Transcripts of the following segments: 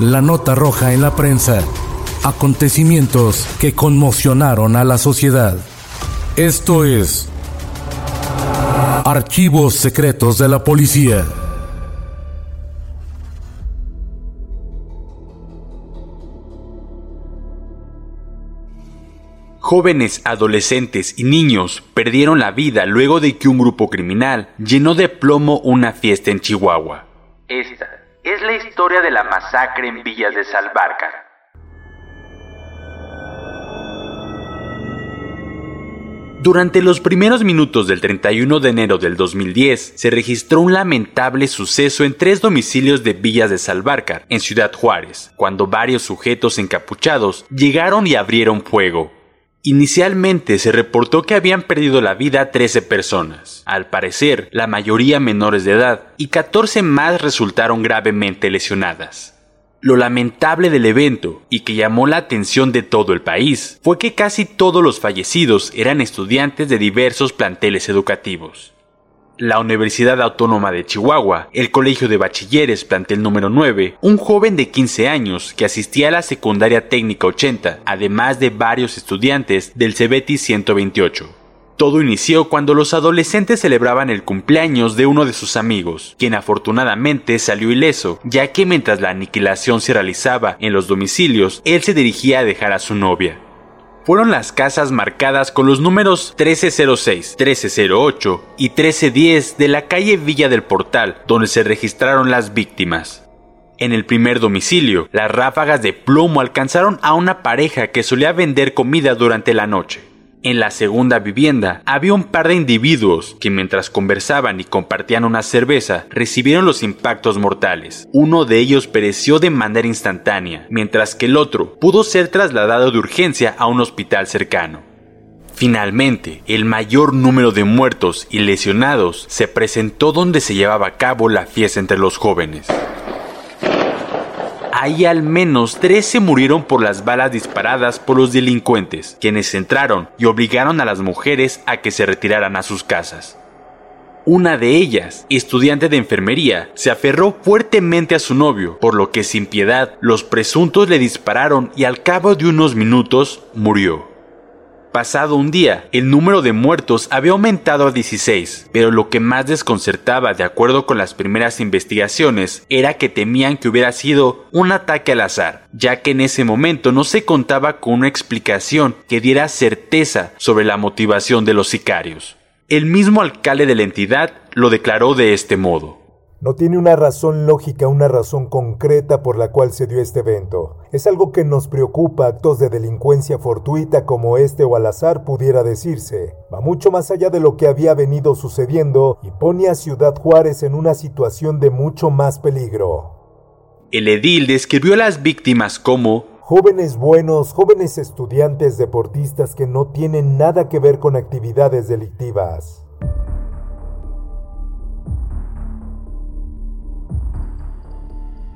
La nota roja en la prensa. Acontecimientos que conmocionaron a la sociedad. Esto es Archivos Secretos de la Policía. Jóvenes, adolescentes y niños perdieron la vida luego de que un grupo criminal llenó de plomo una fiesta en Chihuahua. Esta es la historia de la masacre en Villas de Salvarcar. Durante los primeros minutos del 31 de enero del 2010 se registró un lamentable suceso en tres domicilios de Villas de Salvarcar, en Ciudad Juárez, cuando varios sujetos encapuchados llegaron y abrieron fuego. Inicialmente se reportó que habían perdido la vida 13 personas, al parecer la mayoría menores de edad, y 14 más resultaron gravemente lesionadas. Lo lamentable del evento, y que llamó la atención de todo el país, fue que casi todos los fallecidos eran estudiantes de diversos planteles educativos la Universidad Autónoma de Chihuahua, el Colegio de Bachilleres plantel número 9, un joven de 15 años que asistía a la Secundaria Técnica 80, además de varios estudiantes del CBT 128. Todo inició cuando los adolescentes celebraban el cumpleaños de uno de sus amigos, quien afortunadamente salió ileso, ya que mientras la aniquilación se realizaba en los domicilios, él se dirigía a dejar a su novia fueron las casas marcadas con los números 1306, 1308 y 1310 de la calle Villa del Portal, donde se registraron las víctimas. En el primer domicilio, las ráfagas de plomo alcanzaron a una pareja que solía vender comida durante la noche. En la segunda vivienda había un par de individuos que mientras conversaban y compartían una cerveza recibieron los impactos mortales. Uno de ellos pereció de manera instantánea, mientras que el otro pudo ser trasladado de urgencia a un hospital cercano. Finalmente, el mayor número de muertos y lesionados se presentó donde se llevaba a cabo la fiesta entre los jóvenes ahí al menos 13 murieron por las balas disparadas por los delincuentes, quienes entraron y obligaron a las mujeres a que se retiraran a sus casas. Una de ellas, estudiante de enfermería, se aferró fuertemente a su novio, por lo que sin piedad los presuntos le dispararon y al cabo de unos minutos murió. Pasado un día, el número de muertos había aumentado a 16, pero lo que más desconcertaba, de acuerdo con las primeras investigaciones, era que temían que hubiera sido un ataque al azar, ya que en ese momento no se contaba con una explicación que diera certeza sobre la motivación de los sicarios. El mismo alcalde de la entidad lo declaró de este modo. No tiene una razón lógica, una razón concreta por la cual se dio este evento. Es algo que nos preocupa, actos de delincuencia fortuita como este o al azar pudiera decirse. Va mucho más allá de lo que había venido sucediendo y pone a Ciudad Juárez en una situación de mucho más peligro. El edil describió a las víctimas como jóvenes buenos, jóvenes estudiantes deportistas que no tienen nada que ver con actividades delictivas.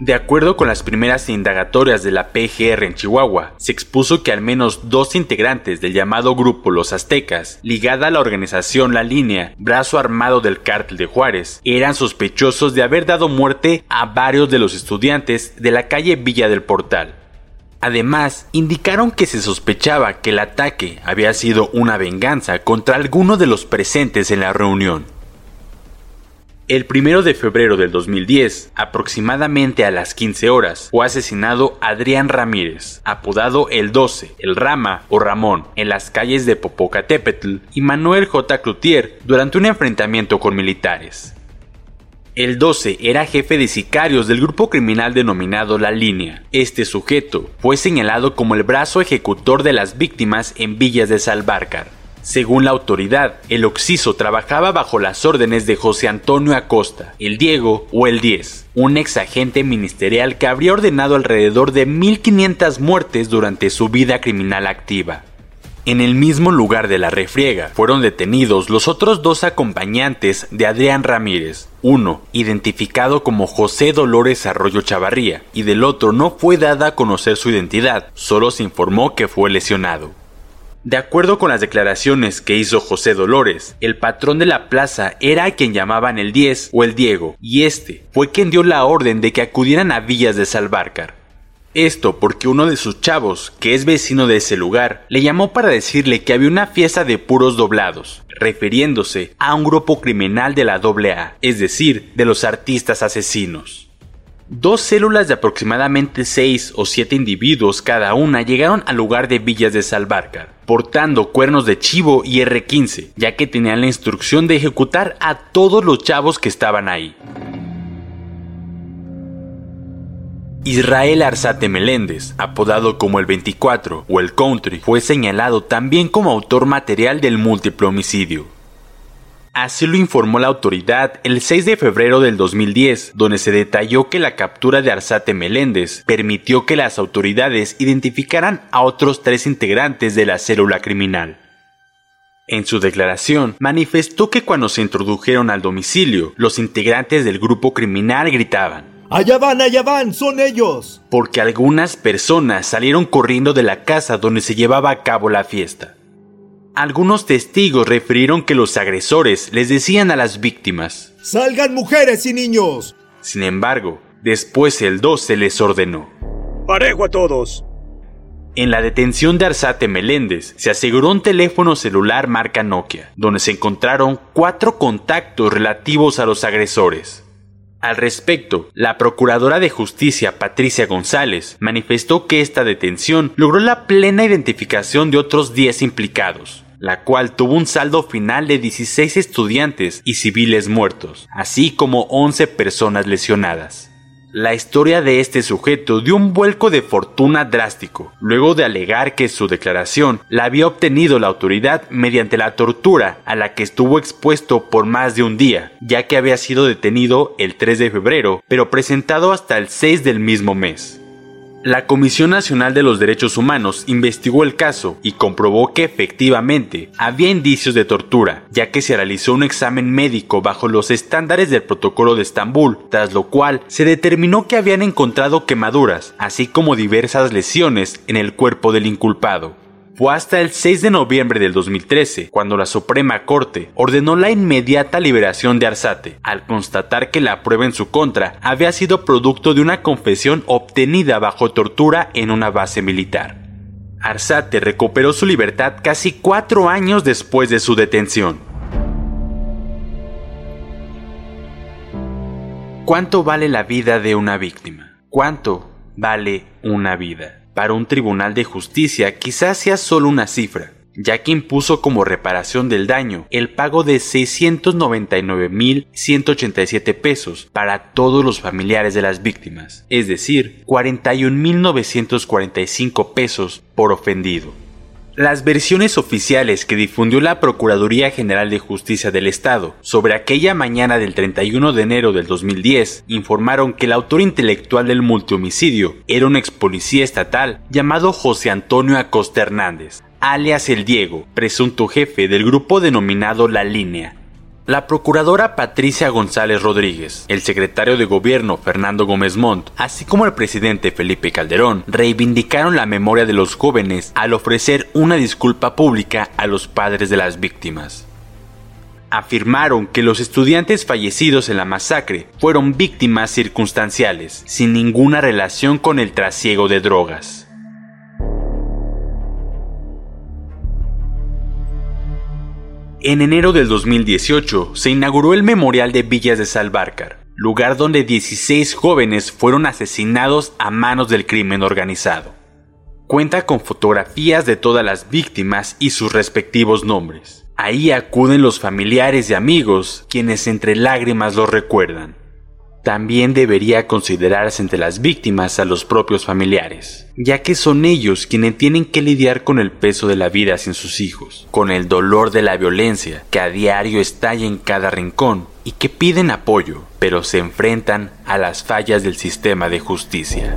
De acuerdo con las primeras indagatorias de la PGR en Chihuahua, se expuso que al menos dos integrantes del llamado grupo Los Aztecas, ligada a la organización La Línea, brazo armado del cártel de Juárez, eran sospechosos de haber dado muerte a varios de los estudiantes de la calle Villa del Portal. Además, indicaron que se sospechaba que el ataque había sido una venganza contra alguno de los presentes en la reunión. El 1 de febrero del 2010, aproximadamente a las 15 horas, fue asesinado Adrián Ramírez, apodado El 12, El Rama o Ramón, en las calles de Popocatépetl y Manuel J. Cloutier durante un enfrentamiento con militares. El 12 era jefe de sicarios del grupo criminal denominado La Línea. Este sujeto fue señalado como el brazo ejecutor de las víctimas en Villas de Salvarcar. Según la autoridad, el Oxiso trabajaba bajo las órdenes de José Antonio Acosta, el Diego o el 10, un ex agente ministerial que habría ordenado alrededor de 1.500 muertes durante su vida criminal activa. En el mismo lugar de la refriega fueron detenidos los otros dos acompañantes de Adrián Ramírez, uno identificado como José Dolores Arroyo Chavarría y del otro no fue dada a conocer su identidad, solo se informó que fue lesionado. De acuerdo con las declaraciones que hizo José Dolores, el patrón de la plaza era a quien llamaban el 10 o el Diego, y este fue quien dio la orden de que acudieran a Villas de Salvarcar. Esto porque uno de sus chavos, que es vecino de ese lugar, le llamó para decirle que había una fiesta de puros doblados, refiriéndose a un grupo criminal de la AA, es decir, de los artistas asesinos. Dos células de aproximadamente 6 o 7 individuos cada una llegaron al lugar de Villas de Salvarcar, portando cuernos de chivo y R-15, ya que tenían la instrucción de ejecutar a todos los chavos que estaban ahí. Israel Arzate Meléndez, apodado como el 24 o el Country, fue señalado también como autor material del múltiple homicidio. Así lo informó la autoridad el 6 de febrero del 2010, donde se detalló que la captura de Arzate Meléndez permitió que las autoridades identificaran a otros tres integrantes de la célula criminal. En su declaración, manifestó que cuando se introdujeron al domicilio, los integrantes del grupo criminal gritaban, Allá van, allá van, son ellos. Porque algunas personas salieron corriendo de la casa donde se llevaba a cabo la fiesta. Algunos testigos refirieron que los agresores les decían a las víctimas, ¡Salgan mujeres y niños! Sin embargo, después el 2 se les ordenó. ¡Parejo a todos! En la detención de Arzate Meléndez se aseguró un teléfono celular marca Nokia, donde se encontraron cuatro contactos relativos a los agresores. Al respecto, la Procuradora de Justicia Patricia González manifestó que esta detención logró la plena identificación de otros 10 implicados, la cual tuvo un saldo final de 16 estudiantes y civiles muertos, así como 11 personas lesionadas. La historia de este sujeto dio un vuelco de fortuna drástico, luego de alegar que su declaración la había obtenido la autoridad mediante la tortura a la que estuvo expuesto por más de un día, ya que había sido detenido el 3 de febrero, pero presentado hasta el 6 del mismo mes. La Comisión Nacional de los Derechos Humanos investigó el caso y comprobó que efectivamente había indicios de tortura, ya que se realizó un examen médico bajo los estándares del protocolo de Estambul, tras lo cual se determinó que habían encontrado quemaduras, así como diversas lesiones en el cuerpo del inculpado. Fue hasta el 6 de noviembre del 2013 cuando la Suprema Corte ordenó la inmediata liberación de Arzate, al constatar que la prueba en su contra había sido producto de una confesión obtenida bajo tortura en una base militar. Arzate recuperó su libertad casi cuatro años después de su detención. ¿Cuánto vale la vida de una víctima? ¿Cuánto vale una vida? Para un tribunal de justicia quizás sea solo una cifra, ya que impuso como reparación del daño el pago de 699.187 pesos para todos los familiares de las víctimas, es decir, 41.945 pesos por ofendido. Las versiones oficiales que difundió la Procuraduría General de Justicia del Estado sobre aquella mañana del 31 de enero del 2010 informaron que el autor intelectual del multihomicidio era un ex policía estatal llamado José Antonio Acosta Hernández, alias El Diego, presunto jefe del grupo denominado La Línea, la procuradora Patricia González Rodríguez, el secretario de gobierno Fernando Gómez Montt, así como el presidente Felipe Calderón, reivindicaron la memoria de los jóvenes al ofrecer una disculpa pública a los padres de las víctimas. Afirmaron que los estudiantes fallecidos en la masacre fueron víctimas circunstanciales, sin ninguna relación con el trasiego de drogas. En enero del 2018 se inauguró el Memorial de Villas de Salvarcar, lugar donde 16 jóvenes fueron asesinados a manos del crimen organizado. Cuenta con fotografías de todas las víctimas y sus respectivos nombres. Ahí acuden los familiares y amigos, quienes entre lágrimas los recuerdan. También debería considerarse entre las víctimas a los propios familiares, ya que son ellos quienes tienen que lidiar con el peso de la vida sin sus hijos, con el dolor de la violencia que a diario estalla en cada rincón y que piden apoyo, pero se enfrentan a las fallas del sistema de justicia.